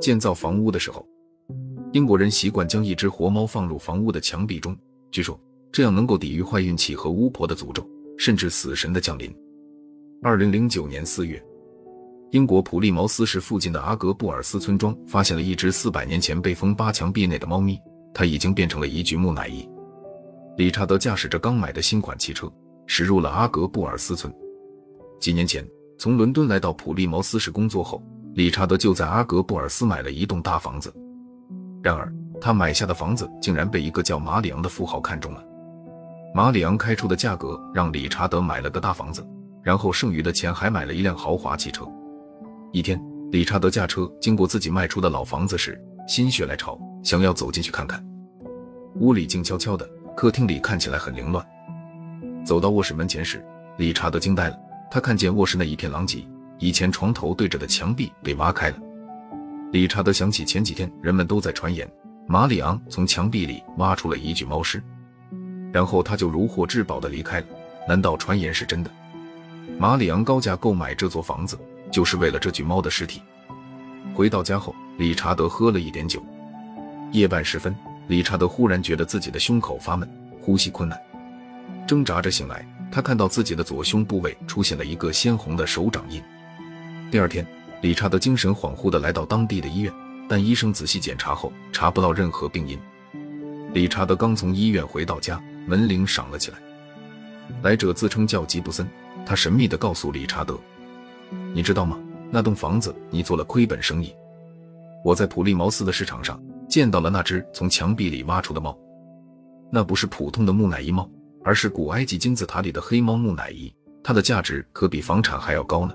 建造房屋的时候，英国人习惯将一只活猫放入房屋的墙壁中，据说这样能够抵御坏运气和巫婆的诅咒，甚至死神的降临。二零零九年四月，英国普利茅斯市附近的阿格布尔斯村庄发现了一只四百年前被封八墙壁内的猫咪，它已经变成了一具木乃伊。理查德驾驶着刚买的新款汽车，驶入了阿格布尔斯村。几年前从伦敦来到普利茅斯市工作后。理查德就在阿格布尔斯买了一栋大房子，然而他买下的房子竟然被一个叫马里昂的富豪看中了。马里昂开出的价格让理查德买了个大房子，然后剩余的钱还买了一辆豪华汽车。一天，理查德驾车经过自己卖出的老房子时，心血来潮，想要走进去看看。屋里静悄悄的，客厅里看起来很凌乱。走到卧室门前时，理查德惊呆了，他看见卧室内一片狼藉。以前床头对着的墙壁被挖开了。理查德想起前几天人们都在传言，马里昂从墙壁里挖出了一具猫尸，然后他就如获至宝的离开了。难道传言是真的？马里昂高价购买这座房子，就是为了这具猫的尸体。回到家后，理查德喝了一点酒。夜半时分，理查德忽然觉得自己的胸口发闷，呼吸困难，挣扎着醒来，他看到自己的左胸部位出现了一个鲜红的手掌印。第二天，理查德精神恍惚地来到当地的医院，但医生仔细检查后查不到任何病因。理查德刚从医院回到家，门铃响了起来。来者自称叫吉布森，他神秘地告诉理查德：“你知道吗？那栋房子你做了亏本生意。我在普利茅斯的市场上见到了那只从墙壁里挖出的猫，那不是普通的木乃伊猫，而是古埃及金字塔里的黑猫木乃伊，它的价值可比房产还要高呢。”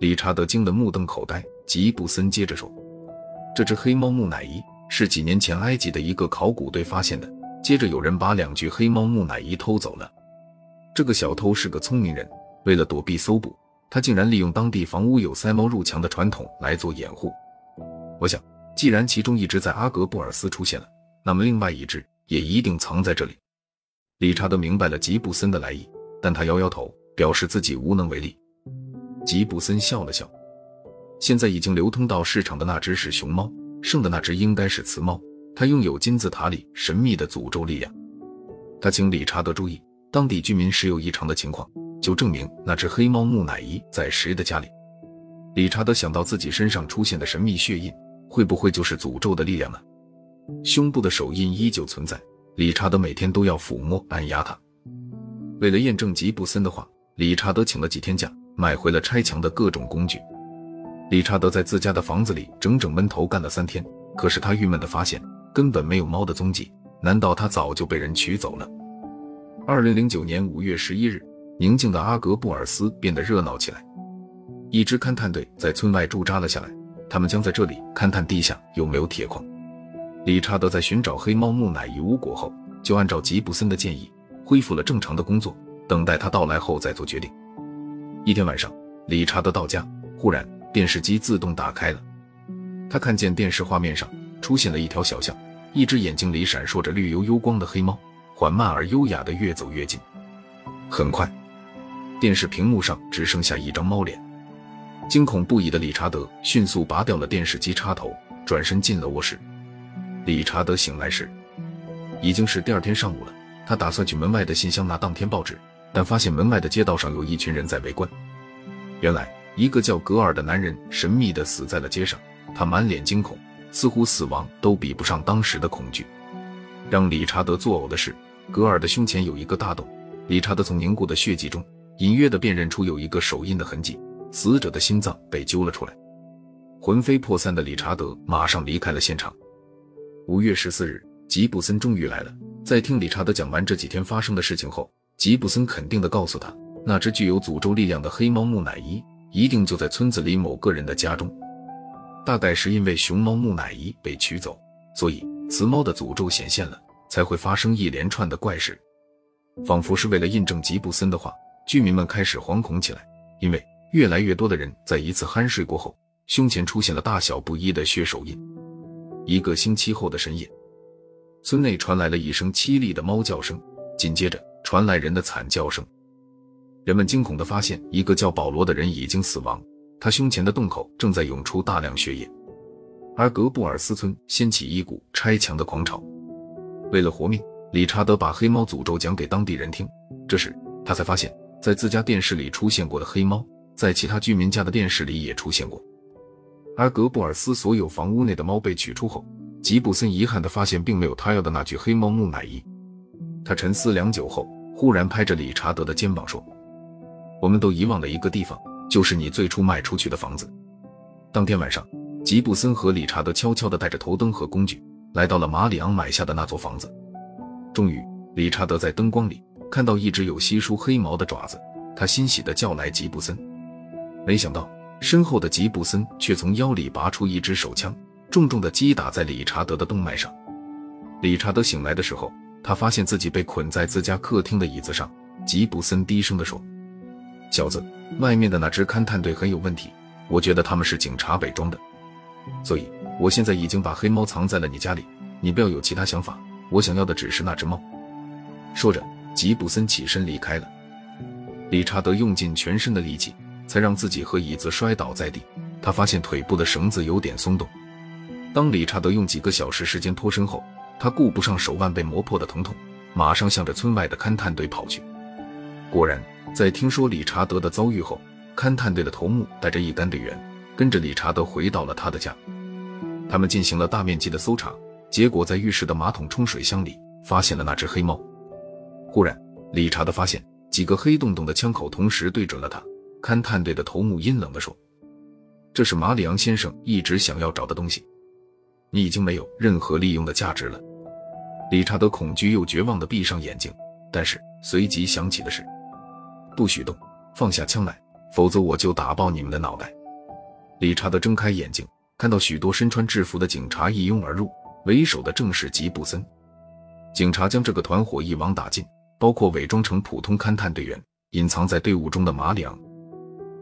理查德惊得目瞪口呆。吉布森接着说：“这只黑猫木乃伊是几年前埃及的一个考古队发现的。接着有人把两具黑猫木乃伊偷走了。这个小偷是个聪明人，为了躲避搜捕，他竟然利用当地房屋有塞猫入墙的传统来做掩护。我想，既然其中一只在阿格布尔斯出现了，那么另外一只也一定藏在这里。”理查德明白了吉布森的来意，但他摇摇头，表示自己无能为力。吉布森笑了笑，现在已经流通到市场的那只是熊猫，剩的那只应该是雌猫，它拥有金字塔里神秘的诅咒力量。他请理查德注意当地居民时有异常的情况，就证明那只黑猫木乃伊在谁的家里。理查德想到自己身上出现的神秘血印，会不会就是诅咒的力量呢？胸部的手印依旧存在，理查德每天都要抚摸按压它。为了验证吉布森的话，理查德请了几天假。买回了拆墙的各种工具。理查德在自家的房子里整整闷头干了三天，可是他郁闷地发现根本没有猫的踪迹。难道他早就被人取走了？二零零九年五月十一日，宁静的阿格布尔斯变得热闹起来。一支勘探队在村外驻扎了下来，他们将在这里勘探地下有没有铁矿。理查德在寻找黑猫木乃伊无果后，就按照吉布森的建议恢复了正常的工作，等待他到来后再做决定。一天晚上，理查德到家，忽然电视机自动打开了。他看见电视画面上出现了一条小巷，一只眼睛里闪烁着绿油油光的黑猫，缓慢而优雅地越走越近。很快，电视屏幕上只剩下一张猫脸。惊恐不已的理查德迅速拔掉了电视机插头，转身进了卧室。理查德醒来时，已经是第二天上午了。他打算去门外的信箱拿当天报纸。但发现门外的街道上有一群人在围观。原来，一个叫格尔的男人神秘地死在了街上，他满脸惊恐，似乎死亡都比不上当时的恐惧。让理查德作呕的是，格尔的胸前有一个大洞，理查德从凝固的血迹中隐约地辨认出有一个手印的痕迹，死者的心脏被揪了出来。魂飞魄散的理查德马上离开了现场。五月十四日，吉布森终于来了，在听理查德讲完这几天发生的事情后。吉布森肯定地告诉他，那只具有诅咒力量的黑猫木乃伊一定就在村子里某个人的家中。大概是因为熊猫木乃伊被取走，所以雌猫的诅咒显现了，才会发生一连串的怪事。仿佛是为了印证吉布森的话，居民们开始惶恐起来，因为越来越多的人在一次酣睡过后，胸前出现了大小不一的血手印。一个星期后的深夜，村内传来了一声凄厉的猫叫声，紧接着。传来人的惨叫声，人们惊恐地发现，一个叫保罗的人已经死亡，他胸前的洞口正在涌出大量血液。而格布尔斯村掀起一股拆墙的狂潮。为了活命，理查德把黑猫诅咒讲给当地人听。这时，他才发现，在自家电视里出现过的黑猫，在其他居民家的电视里也出现过。而格布尔斯所有房屋内的猫被取出后，吉布森遗憾地发现，并没有他要的那具黑猫木乃伊。他沉思良久后，忽然拍着理查德的肩膀说：“我们都遗忘了一个地方，就是你最初卖出去的房子。”当天晚上。吉布森和理查德悄悄地带着头灯和工具，来到了马里昂买下的那座房子。终于，理查德在灯光里看到一只有稀疏黑毛的爪子，他欣喜地叫来吉布森。没想到，身后的吉布森却从腰里拔出一支手枪，重重地击打在理查德的动脉上。理查德醒来的时候，他发现自己被捆在自家客厅的椅子上。吉布森低声地说：“小子，外面的那支勘探队很有问题，我觉得他们是警察伪装的。”所以，我现在已经把黑猫藏在了你家里，你不要有其他想法。我想要的只是那只猫。说着，吉布森起身离开了。理查德用尽全身的力气，才让自己和椅子摔倒在地。他发现腿部的绳子有点松动。当理查德用几个小时时间脱身后，他顾不上手腕被磨破的疼痛，马上向着村外的勘探队跑去。果然，在听说理查德的遭遇后，勘探队的头目带着一干队员。跟着理查德回到了他的家，他们进行了大面积的搜查，结果在浴室的马桶冲水箱里发现了那只黑猫。忽然，理查德发现几个黑洞洞的枪口同时对准了他。勘探队的头目阴冷地说：“这是马里昂先生一直想要找的东西，你已经没有任何利用的价值了。”理查德恐惧又绝望地闭上眼睛，但是随即想起的是：“不许动，放下枪来，否则我就打爆你们的脑袋。”理查德睁开眼睛，看到许多身穿制服的警察一拥而入，为首的正是吉布森。警察将这个团伙一网打尽，包括伪装成普通勘探队员、隐藏在队伍中的马里昂。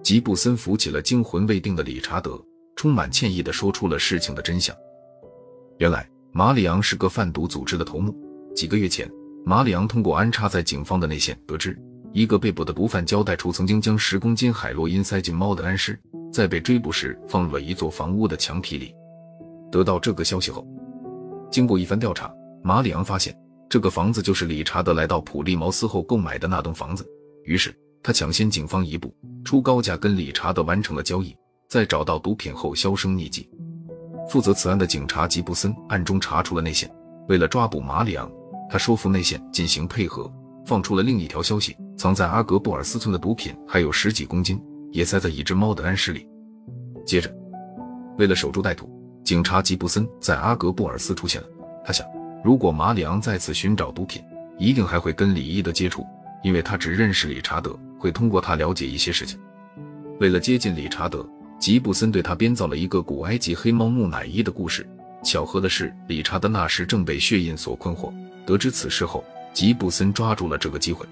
吉布森扶起了惊魂未定的理查德，充满歉意地说出了事情的真相。原来，马里昂是个贩毒组织的头目。几个月前，马里昂通过安插在警方的内线得知，一个被捕的毒贩交代出曾经将十公斤海洛因塞进猫的安尸。在被追捕时，放入了一座房屋的墙皮里。得到这个消息后，经过一番调查，马里昂发现这个房子就是理查德来到普利茅斯后购买的那栋房子。于是他抢先警方一步，出高价跟理查德完成了交易，在找到毒品后销声匿迹。负责此案的警察吉布森暗中查出了内线，为了抓捕马里昂，他说服内线进行配合，放出了另一条消息：藏在阿格布尔斯村的毒品还有十几公斤。也塞在一只猫的安尸里。接着，为了守株待兔，警察吉布森在阿格布尔斯出现了。他想，如果马里昂再次寻找毒品，一定还会跟李伊德接触，因为他只认识理查德，会通过他了解一些事情。为了接近理查德，吉布森对他编造了一个古埃及黑猫木乃伊的故事。巧合的是，理查德那时正被血印所困惑。得知此事后，吉布森抓住了这个机会。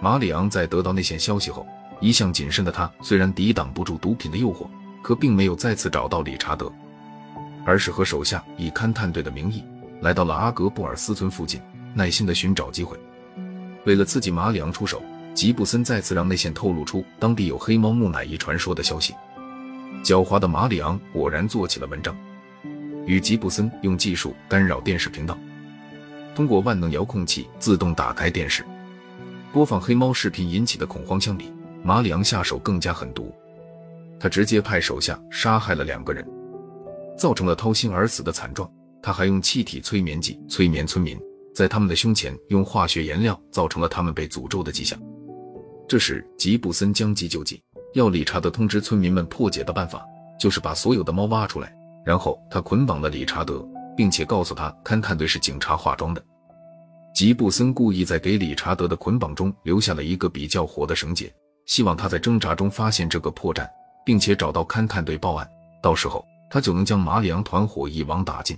马里昂在得到内线消息后。一向谨慎的他，虽然抵挡不住毒品的诱惑，可并没有再次找到理查德，而是和手下以勘探队的名义来到了阿格布尔斯村附近，耐心的寻找机会。为了刺激马里昂出手，吉布森再次让内线透露出当地有黑猫木乃伊传说的消息。狡猾的马里昂果然做起了文章，与吉布森用技术干扰电视频道，通过万能遥控器自动打开电视，播放黑猫视频引起的恐慌相比。马里昂下手更加狠毒，他直接派手下杀害了两个人，造成了掏心而死的惨状。他还用气体催眠剂催眠村民，在他们的胸前用化学颜料，造成了他们被诅咒的迹象。这时，吉布森将计就计，要理查德通知村民们破解的办法，就是把所有的猫挖出来，然后他捆绑了理查德，并且告诉他勘探队是警察化妆的。吉布森故意在给理查德的捆绑中留下了一个比较活的绳结。希望他在挣扎中发现这个破绽，并且找到勘探队报案，到时候他就能将马里昂团伙一网打尽。